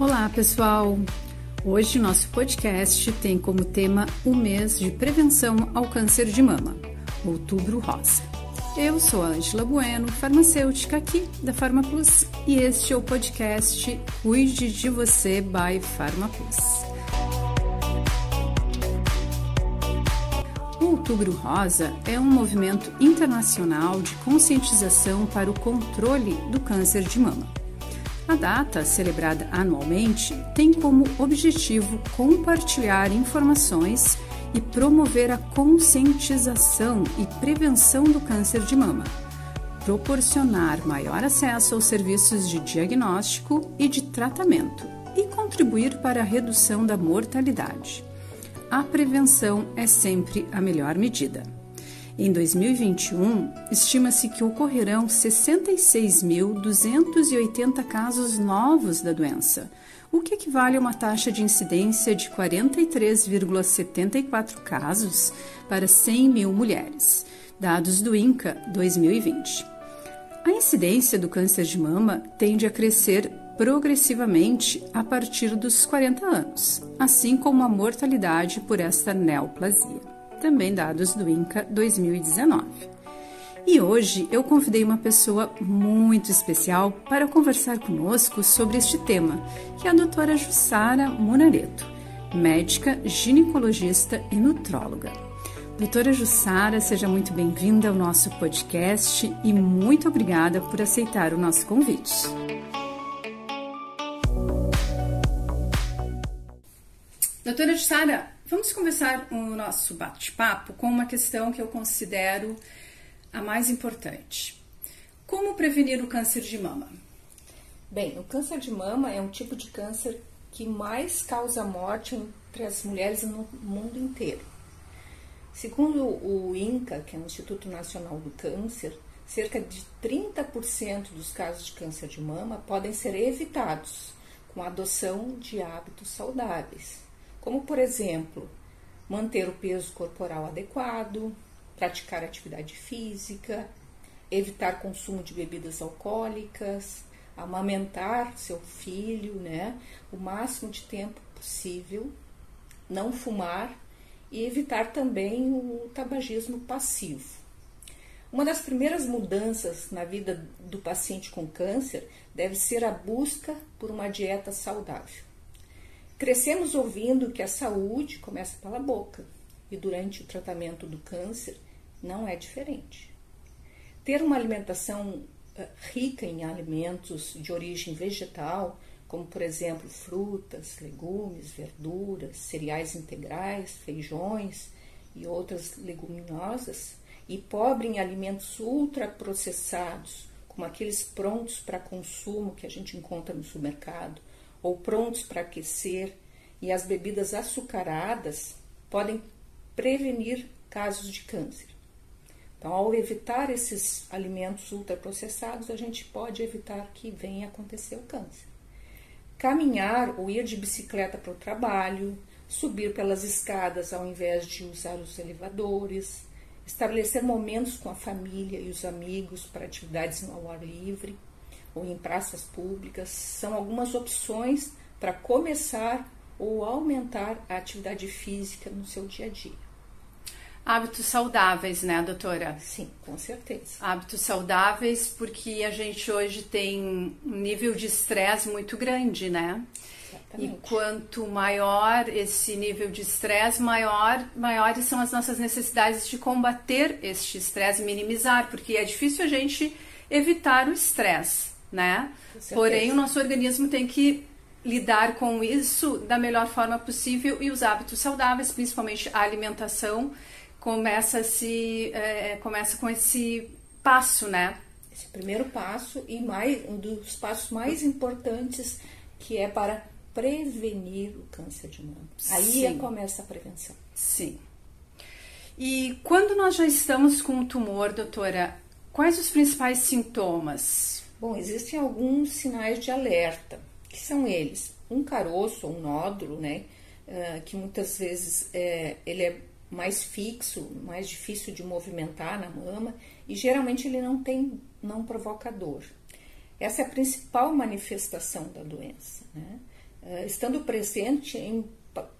Olá, pessoal! Hoje nosso podcast tem como tema o mês de prevenção ao câncer de mama, Outubro Rosa. Eu sou a Angela Bueno, farmacêutica aqui da Farmaplus e este é o podcast Cuide de Você by Farmaplus. O Outubro Rosa é um movimento internacional de conscientização para o controle do câncer de mama. A data, celebrada anualmente, tem como objetivo compartilhar informações e promover a conscientização e prevenção do câncer de mama, proporcionar maior acesso aos serviços de diagnóstico e de tratamento e contribuir para a redução da mortalidade. A prevenção é sempre a melhor medida. Em 2021, estima-se que ocorrerão 66.280 casos novos da doença, o que equivale a uma taxa de incidência de 43,74 casos para 100 mil mulheres, dados do INCA 2020. A incidência do câncer de mama tende a crescer progressivamente a partir dos 40 anos, assim como a mortalidade por esta neoplasia também dados do INCA 2019. E hoje eu convidei uma pessoa muito especial para conversar conosco sobre este tema, que é a doutora Jussara Munareto, médica, ginecologista e nutróloga. Doutora Jussara, seja muito bem-vinda ao nosso podcast e muito obrigada por aceitar o nosso convite. Doutora Jussara, Vamos começar o nosso bate-papo com uma questão que eu considero a mais importante. Como prevenir o câncer de mama? Bem, o câncer de mama é um tipo de câncer que mais causa morte entre as mulheres no mundo inteiro. Segundo o INCA, que é o Instituto Nacional do Câncer, cerca de 30% dos casos de câncer de mama podem ser evitados com a adoção de hábitos saudáveis como por exemplo, manter o peso corporal adequado, praticar atividade física, evitar consumo de bebidas alcoólicas, amamentar seu filho, né, o máximo de tempo possível, não fumar e evitar também o tabagismo passivo. Uma das primeiras mudanças na vida do paciente com câncer deve ser a busca por uma dieta saudável. Crescemos ouvindo que a saúde começa pela boca e durante o tratamento do câncer não é diferente. Ter uma alimentação eh, rica em alimentos de origem vegetal, como por exemplo frutas, legumes, verduras, cereais integrais, feijões e outras leguminosas, e pobre em alimentos ultraprocessados, como aqueles prontos para consumo que a gente encontra no supermercado, ou prontos para aquecer, e as bebidas açucaradas podem prevenir casos de câncer. Então, ao evitar esses alimentos ultraprocessados, a gente pode evitar que venha acontecer o câncer. Caminhar ou ir de bicicleta para o trabalho, subir pelas escadas ao invés de usar os elevadores, estabelecer momentos com a família e os amigos para atividades ao ar livre ou em praças públicas são algumas opções para começar ou aumentar a atividade física no seu dia a dia. Hábitos saudáveis, né, doutora? Sim, com certeza. Hábitos saudáveis, porque a gente hoje tem um nível de estresse muito grande, né? Exatamente. E quanto maior esse nível de estresse, maior, maiores são as nossas necessidades de combater este estresse, minimizar, porque é difícil a gente evitar o estresse né? Porém, o nosso organismo tem que lidar com isso da melhor forma possível e os hábitos saudáveis, principalmente a alimentação, começa se é, começa com esse passo, né? Esse primeiro passo e mais um dos passos mais importantes que é para prevenir o câncer de mama. Aí é começa a prevenção. Sim. E quando nós já estamos com o tumor, doutora, quais os principais sintomas? Bom, existem alguns sinais de alerta, que são eles: um caroço ou um nódulo, né? Uh, que muitas vezes é, ele é mais fixo, mais difícil de movimentar na mama e geralmente ele não tem, não provoca dor. Essa é a principal manifestação da doença. Né? uh, estando presente em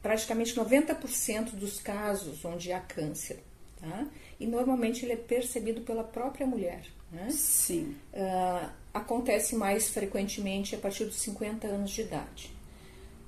praticamente 90% dos casos onde há câncer. Tá? E normalmente ele é percebido pela própria mulher. Né? Sim. Uh, acontece mais frequentemente a partir dos 50 anos de idade.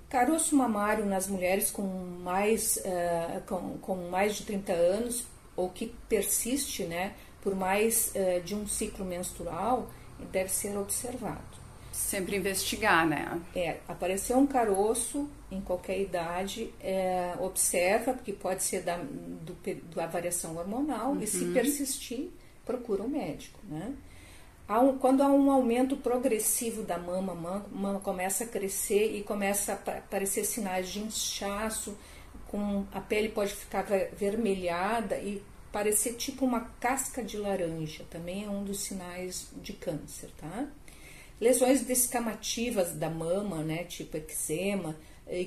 Caroço mamário nas mulheres com mais, uh, com, com mais de 30 anos ou que persiste né, por mais uh, de um ciclo menstrual deve ser observado. Sempre investigar, né? É, apareceu um caroço em qualquer idade, é, observa, porque pode ser da, do, da variação hormonal, uhum. e se uhum. persistir, procura um médico, né? Há um, quando há um aumento progressivo da mama, a mama começa a crescer e começa a aparecer sinais de inchaço, com a pele pode ficar vermelhada e parecer tipo uma casca de laranja, também é um dos sinais de câncer, tá? Lesões descamativas da mama, né, tipo eczema,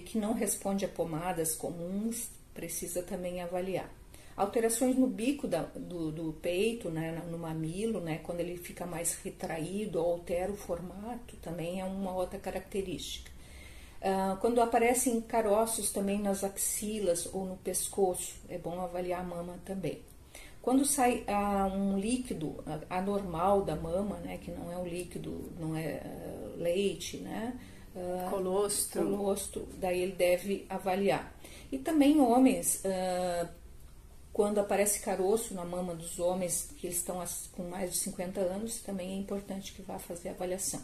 que não responde a pomadas comuns, precisa também avaliar. Alterações no bico da, do, do, peito, né, no mamilo, né, quando ele fica mais retraído ou altera o formato, também é uma outra característica. Uh, quando aparecem caroços também nas axilas ou no pescoço, é bom avaliar a mama também. Quando sai uh, um líquido anormal da mama, né, que não é um líquido, não é uh, leite, né, uh, colostro. colostro, daí ele deve avaliar. E também homens, quando aparece caroço na mama dos homens que estão com mais de 50 anos, também é importante que vá fazer a avaliação.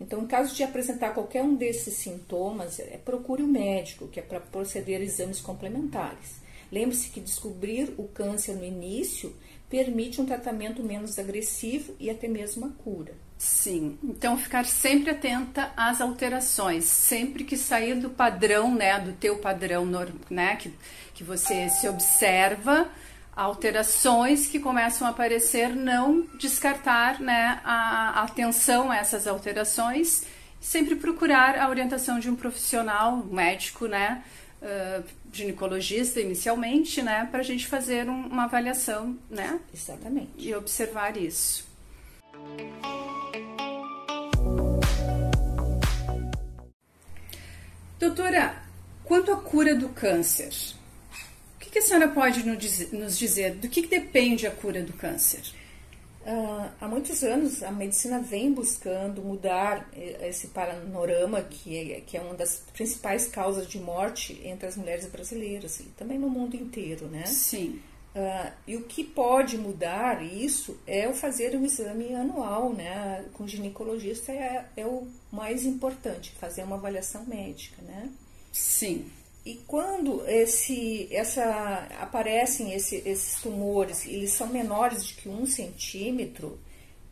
Então, em caso de apresentar qualquer um desses sintomas, é, procure o médico, que é para proceder exames complementares. Lembre-se que descobrir o câncer no início permite um tratamento menos agressivo e até mesmo a cura. Sim, então ficar sempre atenta às alterações, sempre que sair do padrão, né, do teu padrão, né, que, que você se observa, alterações que começam a aparecer, não descartar, né, a, a atenção a essas alterações, sempre procurar a orientação de um profissional, um médico, né, uh, ginecologista inicialmente, né, para a gente fazer um, uma avaliação, né? Exatamente. E observar isso. Doutora, quanto à cura do câncer, o que, a senhora pode nos dizer? Do que, que depende a cura do câncer? Uh, há muitos anos a medicina vem buscando mudar esse panorama que é, que é uma das principais causas de morte entre as mulheres brasileiras e também no mundo inteiro, né? Sim. Uh, e o que pode mudar isso é o fazer um exame anual, né? Com o ginecologista é, é o mais importante, fazer uma avaliação médica, né? Sim. E quando esse, essa, aparecem esse, esses tumores, eles são menores de que um centímetro,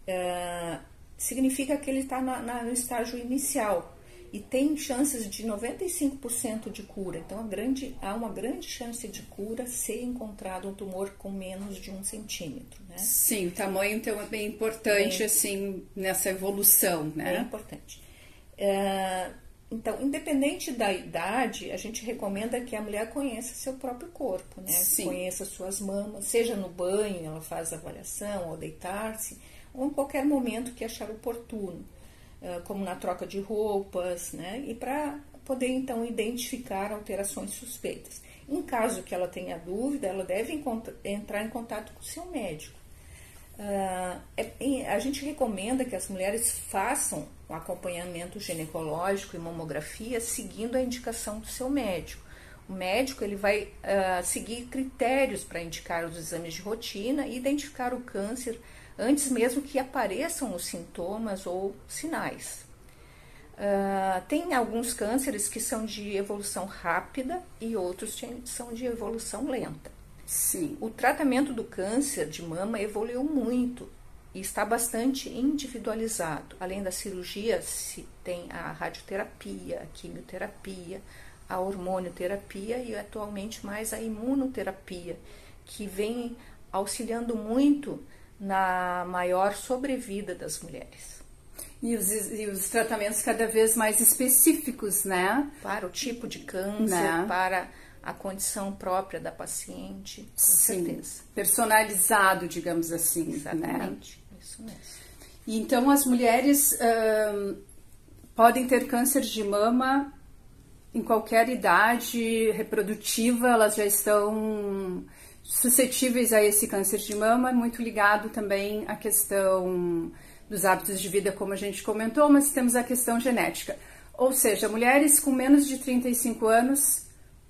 é, significa que ele está no estágio inicial e tem chances de 95% de cura. Então, grande, há uma grande chance de cura se encontrado um tumor com menos de um centímetro. Né? Sim, o tamanho então é bem importante é, assim nessa evolução, né? É importante. É, então, independente da idade, a gente recomenda que a mulher conheça seu próprio corpo, né? Sim. Conheça suas mamas, seja no banho, ela faz avaliação, ou deitar-se, ou em qualquer momento que achar oportuno, como na troca de roupas, né? E para poder então identificar alterações suspeitas. Em caso que ela tenha dúvida, ela deve entrar em contato com o seu médico. É, a gente recomenda que as mulheres façam o acompanhamento ginecológico e mamografia seguindo a indicação do seu médico. O médico ele vai uh, seguir critérios para indicar os exames de rotina e identificar o câncer antes mesmo que apareçam os sintomas ou sinais. Uh, tem alguns cânceres que são de evolução rápida e outros são de evolução lenta. Sim. O tratamento do câncer de mama evoluiu muito e está bastante individualizado. Além da cirurgia, se tem a radioterapia, a quimioterapia, a hormonioterapia e atualmente mais a imunoterapia, que vem auxiliando muito na maior sobrevida das mulheres. E os, e os tratamentos cada vez mais específicos, né? Para o tipo de câncer, né? para a condição própria da paciente, com Sim, certeza. Personalizado, digamos assim. Né? Exatamente, né? isso mesmo. Então as mulheres podem ter câncer de mama em qualquer idade reprodutiva, elas já estão suscetíveis a esse câncer de mama, muito ligado também à questão dos hábitos de vida, como a gente comentou, mas temos a questão genética. Ou seja, mulheres com menos de 35 anos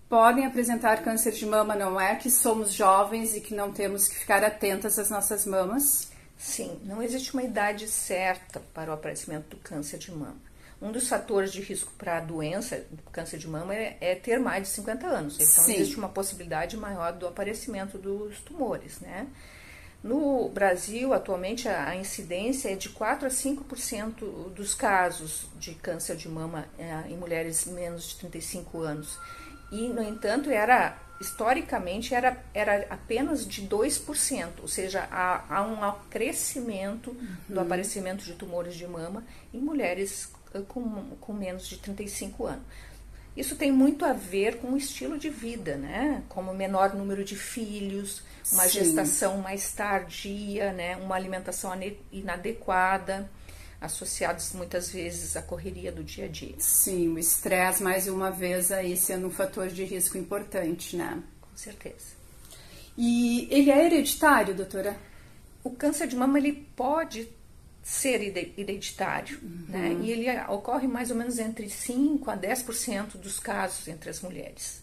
podem apresentar câncer de mama, não é que somos jovens e que não temos que ficar atentas às nossas mamas? Sim, não existe uma idade certa para o aparecimento do câncer de mama. Um dos fatores de risco para a doença, do câncer de mama, é, é, ter mais de 50 anos. Então, Sim. existe uma possibilidade maior do aparecimento dos tumores, né? No Brasil, atualmente, a incidência é de 4 a 5% dos casos de câncer de mama é, em mulheres menos de 35 anos. E, no entanto, era historicamente era, era apenas de 2%, ou seja, há, há um crescimento uhum. do aparecimento de tumores de mama em mulheres com, com menos de 35 anos. Isso tem muito a ver com o estilo de vida, né? Como menor número de filhos, uma Sim. gestação mais tardia, né? Uma alimentação inadequada, associados muitas vezes à correria do dia a dia. Sim, o estresse mais uma vez aí sendo um fator de risco importante, né? Com certeza. E ele é hereditário, doutora? O câncer de mama ele pode ser hereditário, uhum. né? E ele ocorre mais ou menos entre 5 a 10% dos casos entre as mulheres.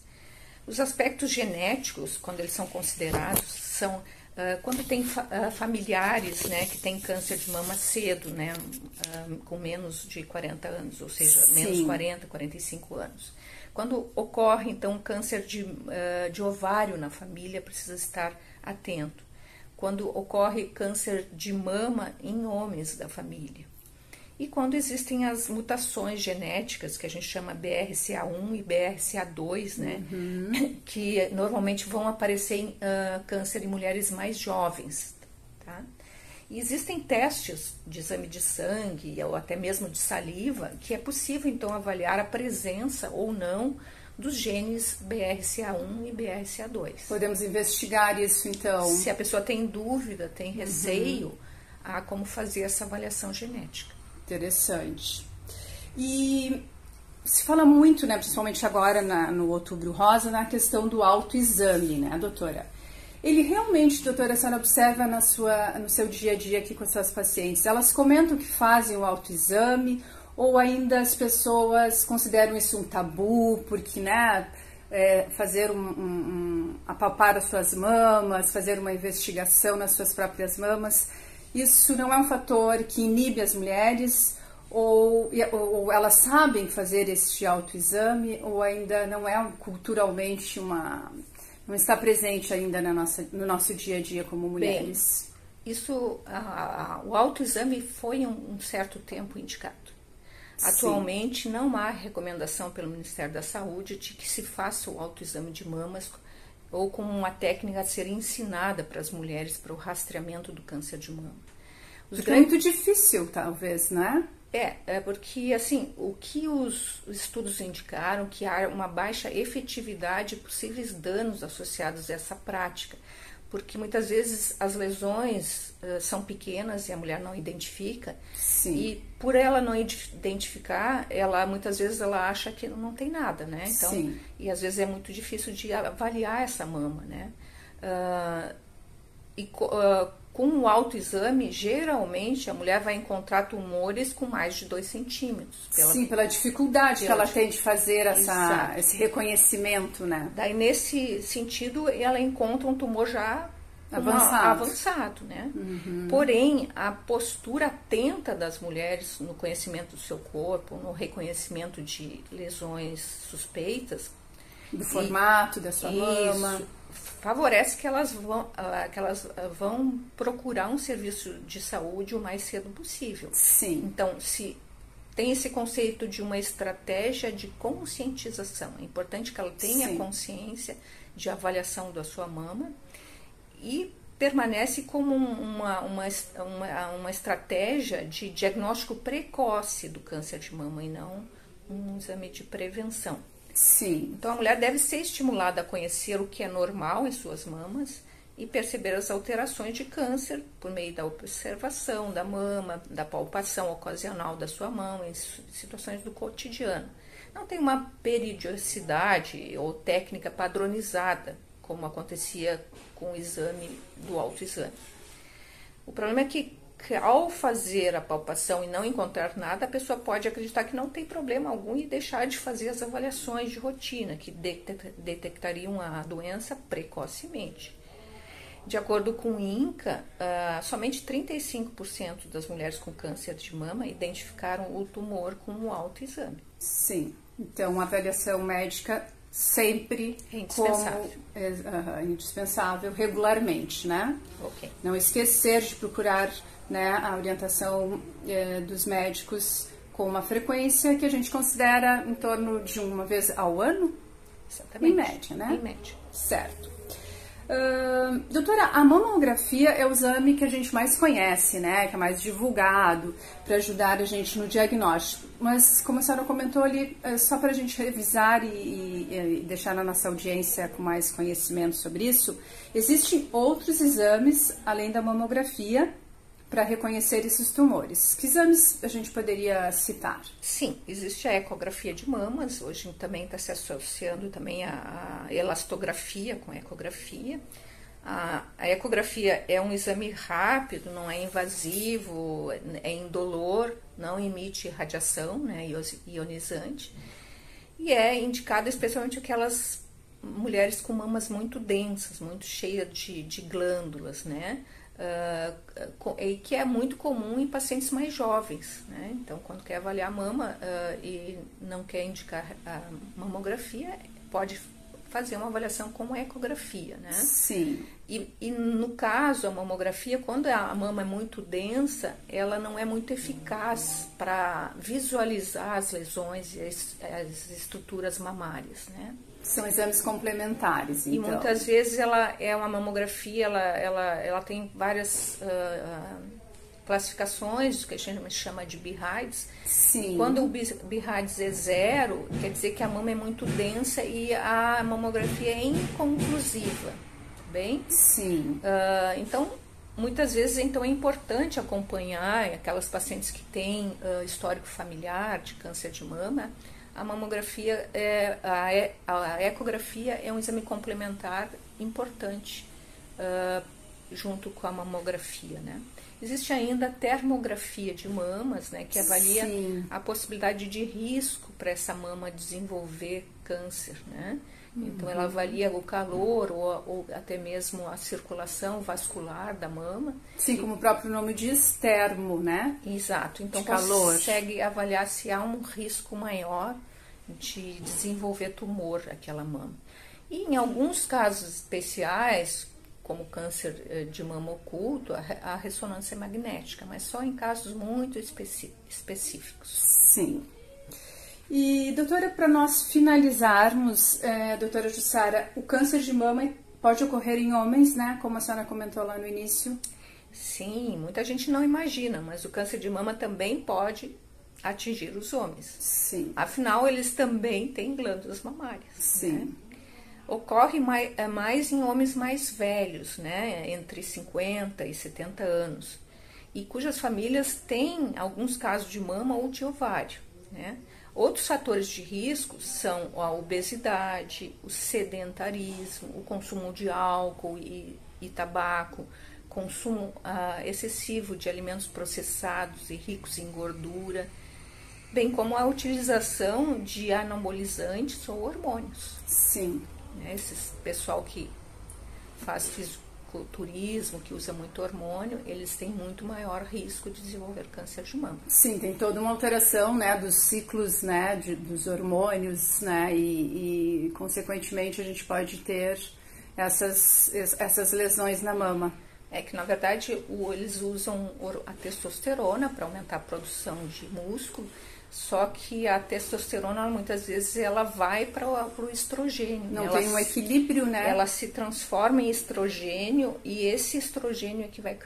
Os aspectos genéticos, quando eles são considerados, são uh, quando tem fa uh, familiares, né, que têm câncer de mama cedo, né, uh, com menos de 40 anos, ou seja, Sim. menos 40, 45 anos. Quando ocorre então câncer de, de ovário na família, precisa estar atento quando ocorre câncer de mama em homens da família. E quando existem as mutações genéticas, que a gente chama BRCA1 e BRCA2, né? Uhum. Que normalmente vão aparecer em uh, câncer em mulheres mais jovens, tá? E existem testes de exame de sangue ou até mesmo de saliva que é possível então avaliar a presença ou não dos genes BRCA1 e BRCA2. Podemos investigar isso então? Se a pessoa tem dúvida, tem uhum. receio, uhum. a como fazer essa avaliação genética. Interessante. E se fala muito, né, principalmente agora na, no Outubro Rosa, na questão do autoexame, né, doutora? Ele realmente, doutora, a senhora observa na sua, no seu dia a dia aqui com as suas pacientes, elas comentam que fazem o autoexame ou ainda as pessoas consideram isso um tabu, porque, né, é, fazer um, um, um, apalpar as suas mamas, fazer uma investigação nas suas próprias mamas, isso não é um fator que inibe as mulheres, ou, ou elas sabem fazer este autoexame, ou ainda não é culturalmente uma. não está presente ainda na nossa, no nosso dia a dia como mulheres. Bem, isso, a, a, o autoexame foi um, um certo tempo indicado. Atualmente Sim. não há recomendação pelo Ministério da Saúde de que se faça o autoexame de mamas ou como uma técnica a ser ensinada para as mulheres para o rastreamento do câncer de mama. Os grandes... É muito difícil, talvez, né? É, é porque assim, o que os estudos indicaram que há uma baixa efetividade e possíveis danos associados a essa prática porque muitas vezes as lesões uh, são pequenas e a mulher não identifica. Sim. E por ela não identificar, ela muitas vezes ela acha que não tem nada, né? Então, Sim. e às vezes é muito difícil de avaliar essa mama, né? Uh, e uh, com o autoexame, geralmente a mulher vai encontrar tumores com mais de 2 centímetros. Pela, Sim, pela dificuldade pela que ela tem de fazer essa, esse reconhecimento, né? Daí, nesse sentido, ela encontra um tumor já avançado, avançado né? Uhum. Porém, a postura atenta das mulheres no conhecimento do seu corpo, no reconhecimento de lesões suspeitas, do formato da sua isso, mama favorece que elas vão, ah, que elas ah, vão procurar um serviço de saúde o mais cedo possível. Sim. Então, se tem esse conceito de uma estratégia de conscientização, é importante que ela tenha Sim. consciência de avaliação da sua mama e permanece como uma, uma, uma, uma estratégia de diagnóstico precoce do câncer de mama e não um exame de prevenção. Sim. Então a mulher deve ser estimulada a conhecer o que é normal em suas mamas e perceber as alterações de câncer por meio da observação da mama, da palpação ocasional da sua mão em situações do cotidiano. não tem uma periodicidade ou técnica padronizada, como acontecia com o exame do autoexame. O problema é que, ao fazer a palpação e não encontrar nada, a pessoa pode acreditar que não tem problema algum e deixar de fazer as avaliações de rotina, que detectariam a doença precocemente. De acordo com o INCA, uh, somente 35% das mulheres com câncer de mama identificaram o tumor com o autoexame. Sim, então a avaliação médica sempre é indispensável. Como, é, indispensável regularmente, né? Okay. Não esquecer de procurar né, a orientação uh, dos médicos com uma frequência que a gente considera em torno de uma vez ao ano? Exatamente. Em média, né? Em média. Certo. Doutora, a mamografia é o exame que a gente mais conhece, né? Que é mais divulgado para ajudar a gente no diagnóstico. Mas, como a senhora comentou ali, é só para a gente revisar e, e, e, deixar na nossa audiência com mais conhecimento sobre isso, existem outros exames além da mamografia para reconhecer esses tumores. Que exames a gente poderia citar? Sim, existe a ecografia de mamas, hoje também está se associando também a, elastografia com a ecografia. A, a, ecografia é um exame rápido, não é invasivo, é indolor, não emite radiação né, ionizante e é indicado especialmente aquelas mulheres com mamas muito densas, muito cheias de, de glândulas, né? Uh, que é muito comum em pacientes mais jovens. Né? Então, quando quer avaliar a mama uh, e não quer indicar a mamografia, pode fazer uma avaliação com ecografia, né? Sim. E, e, no caso, a mamografia, quando a mama é muito densa, ela não é muito eficaz para visualizar as lesões e as, as estruturas mamárias, né? São exames complementares, então. E muitas vezes ela é uma mamografia, ela, ela, ela tem várias uh, classificações, que a gente chama de BIRADS. Sim. Quando o BIRADS é zero, quer dizer que a mama é muito densa e a mamografia é inconclusiva, bem? Sim. Uh, então, muitas vezes então é importante acompanhar aquelas pacientes que têm uh, histórico familiar de câncer de mama, a mamografia, é, a, a ecografia é um exame complementar importante uh, junto com a mamografia, né? Existe ainda a termografia de mamas, né, que avalia Sim. a possibilidade de risco para essa mama desenvolver câncer, né? Então, ela avalia o calor ou, ou, até mesmo a circulação vascular da mama. Sim, como o próprio nome diz, termo, né? Exato. Então, de calor. consegue avaliar se há um risco maior de desenvolver tumor aquela mama. E em alguns casos especiais, como câncer eh, de mama oculto, a ressonância é magnética, mas só em casos muito específicos. Sim. E, doutora, para nós finalizarmos, é, doutora Jussara, o câncer de mama pode ocorrer em homens, né? Como a senhora comentou lá no início. Sim, muita gente não imagina, mas o câncer de mama também pode atingir os homens. Sim. Afinal, eles também têm glândulas mamárias. Sim. Né? Ocorre mais, é, mais em homens mais velhos, né? Entre 50 e 70 anos. E cujas famílias têm alguns casos de mama ou de ovário, né? Outros fatores de risco são a obesidade, o sedentarismo, o consumo de álcool e, e tabaco, consumo ah, excessivo de alimentos processados e ricos em gordura, bem como a utilização de anabolizantes ou hormônios. Sim. Né, Esse pessoal que faz fisiculturismo, que usa muito hormônio, eles têm muito maior risco de desenvolver câncer de mama. Sim, tem toda uma alteração, né, dos ciclos, né, de, dos hormônios, né, e, e, consequentemente a gente pode ter essas, essas lesões na mama. É que na verdade o, eles usam a testosterona para aumentar a produção de músculo, só que a testosterona muitas vezes ela vai para o estrogênio. Não ela tem um equilíbrio, né? Ela se transforma em estrogênio e esse estrogênio é que vai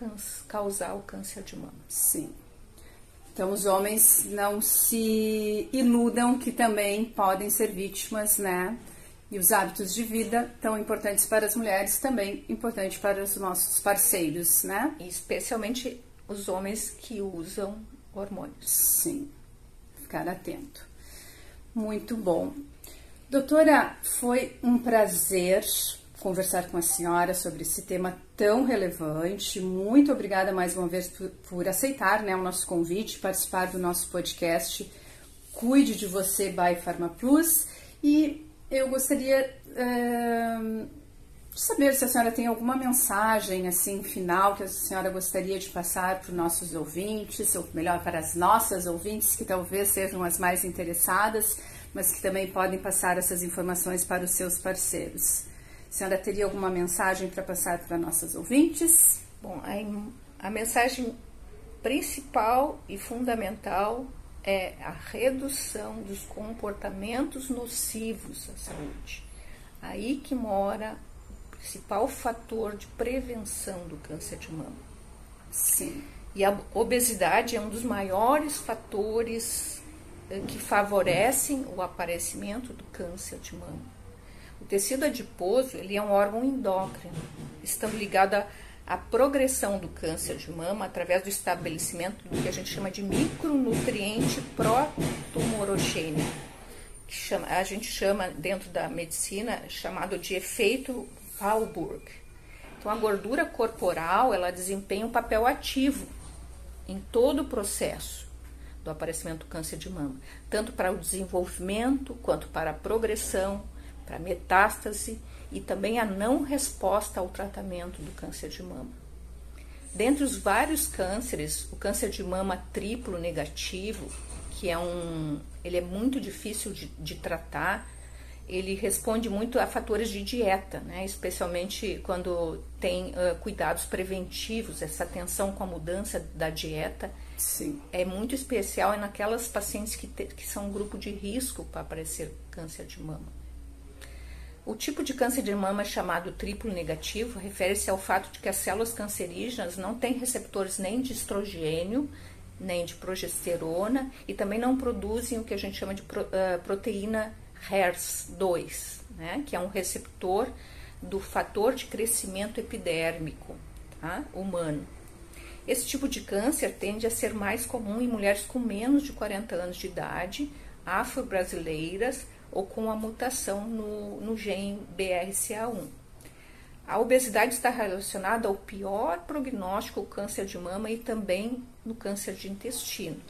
causar o câncer de mama. Sim. Então os homens não se iludam que também podem ser vítimas, né? E os hábitos de vida tão importantes para as mulheres, também importante para os nossos parceiros, né? E especialmente os homens que usam hormônios. Sim ficar atento. Muito bom. Doutora, foi um prazer conversar com a senhora sobre esse tema tão relevante. Muito obrigada mais uma vez por, por aceitar né, o nosso convite, participar do nosso podcast. Cuide de você by Pharma Plus. E eu gostaria uh, saber se a senhora tem alguma mensagem assim final que a senhora gostaria de passar para os nossos ouvintes, ou melhor, para as nossas ouvintes, que talvez sejam as mais interessadas, mas que também podem passar essas informações para os seus parceiros. A senhora teria alguma mensagem para passar para nossas ouvintes? Bom, a, a mensagem principal e fundamental é a redução dos comportamentos nocivos à saúde. Aí que mora principal fator de prevenção do câncer de mama. Sim. E a obesidade é um dos maiores fatores eh, que favorecem o aparecimento do câncer de mama. O tecido adiposo ele é um órgão endócrino, estando ligado a progressão do câncer de mama através do estabelecimento do que a gente chama de micronutriente protumorogênico, que chama, a gente chama dentro da medicina chamado de efeito Walburg. Então a gordura corporal ela desempenha um papel ativo em todo o processo do aparecimento do câncer de mama, tanto para o desenvolvimento quanto para a progressão, para a metástase e também a não resposta ao tratamento do câncer de mama. Dentre os vários cânceres, o câncer de mama triplo negativo, que é um, ele é muito difícil de, de tratar, ele responde muito a fatores de dieta, né? especialmente quando tem uh, cuidados preventivos, essa atenção com a mudança da dieta. Sim. É muito especial é naquelas pacientes que, te, que são um grupo de risco para aparecer câncer de mama. O tipo de câncer de mama chamado triplo negativo refere-se ao fato de que as células cancerígenas não têm receptores nem de estrogênio, nem de progesterona e também não produzem o que a gente chama de proteína HERS2, né, que é um receptor do fator de crescimento epidérmico tá, humano. Esse tipo de câncer tende a ser mais comum em mulheres com menos de 40 anos de idade, afro-brasileiras, ou com a mutação no, no gene BRCA1. A obesidade está relacionada ao pior prognóstico, o câncer de mama e também no câncer de intestino.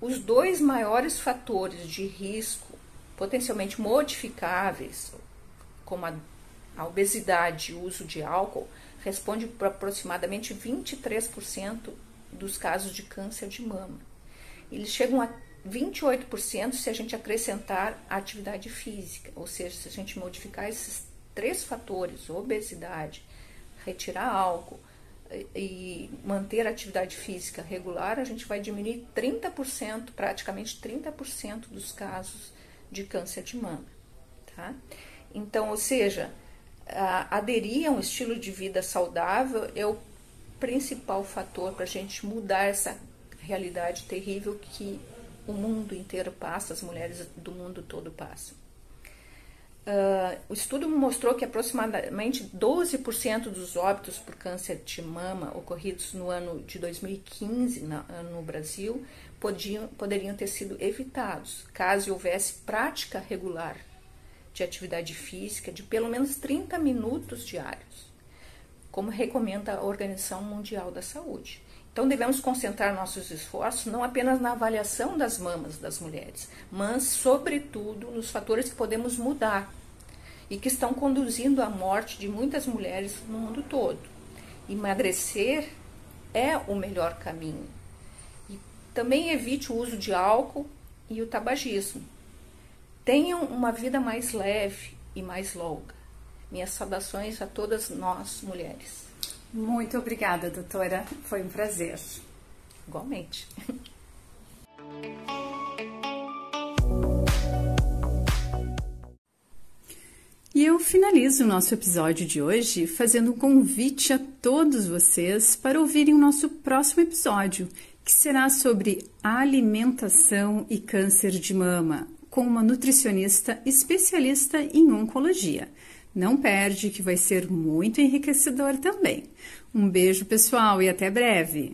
Os dois maiores fatores de risco potencialmente modificáveis, como a, a obesidade e o uso de álcool, respondem por aproximadamente 23% dos casos de câncer de mama. Eles chegam a 28% se a gente acrescentar a atividade física, ou seja, se a gente modificar esses três fatores, obesidade, retirar álcool e manter a atividade física regular, a gente vai diminuir 30%, praticamente 30% dos casos de câncer de mama. Tá? Então, ou seja, aderir a um estilo de vida saudável é o principal fator para a gente mudar essa realidade terrível que o mundo inteiro passa, as mulheres do mundo todo passam. Uh, o estudo mostrou que aproximadamente 12% dos óbitos por câncer de mama ocorridos no ano de 2015 na, no Brasil podiam, poderiam ter sido evitados caso houvesse prática regular de atividade física de pelo menos 30 minutos diários, como recomenda a Organização Mundial da Saúde. Então devemos concentrar nossos esforços não apenas na avaliação das mamas das mulheres, mas, sobretudo, nos fatores que podemos mudar e que estão conduzindo à morte de muitas mulheres no mundo todo. Emagrecer é o melhor caminho. E também evite o uso de álcool e o tabagismo. Tenham uma vida mais leve e mais longa. Minhas saudações a todas nós mulheres. Muito obrigada, doutora. Foi um prazer. Igualmente. E eu finalizo o nosso episódio de hoje fazendo um convite a todos vocês para ouvirem o nosso próximo episódio, que será sobre alimentação e câncer de mama, com uma nutricionista especialista em oncologia. Não perde, que vai ser muito enriquecedor também. Um beijo, pessoal, e até breve!